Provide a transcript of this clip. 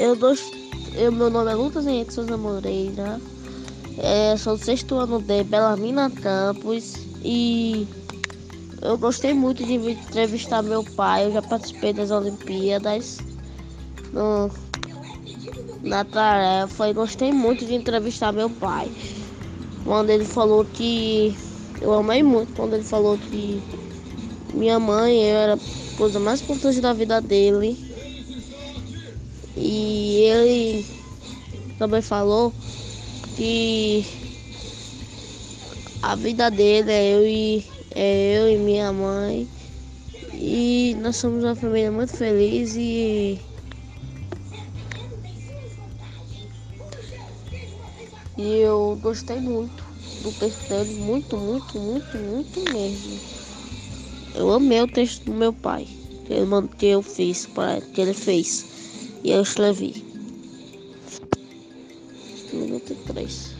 Eu, dou, eu meu nome é Lucas Henrique Souza Moreira. É, sou do sexto ano de Belamina Campos e eu gostei muito de entrevistar meu pai. Eu já participei das Olimpíadas no, na tarefa e gostei muito de entrevistar meu pai. Quando ele falou que. Eu amei muito quando ele falou que minha mãe era a coisa mais importante da vida dele. E ele também falou que a vida dele é eu e, é eu e minha mãe. E nós somos uma família muito feliz e E eu gostei muito do texto dele, muito, muito, muito, muito mesmo. Eu amei o texto do meu pai, que, ele, que eu fiz, que ele fez. E eu escrevi. Minuto 3.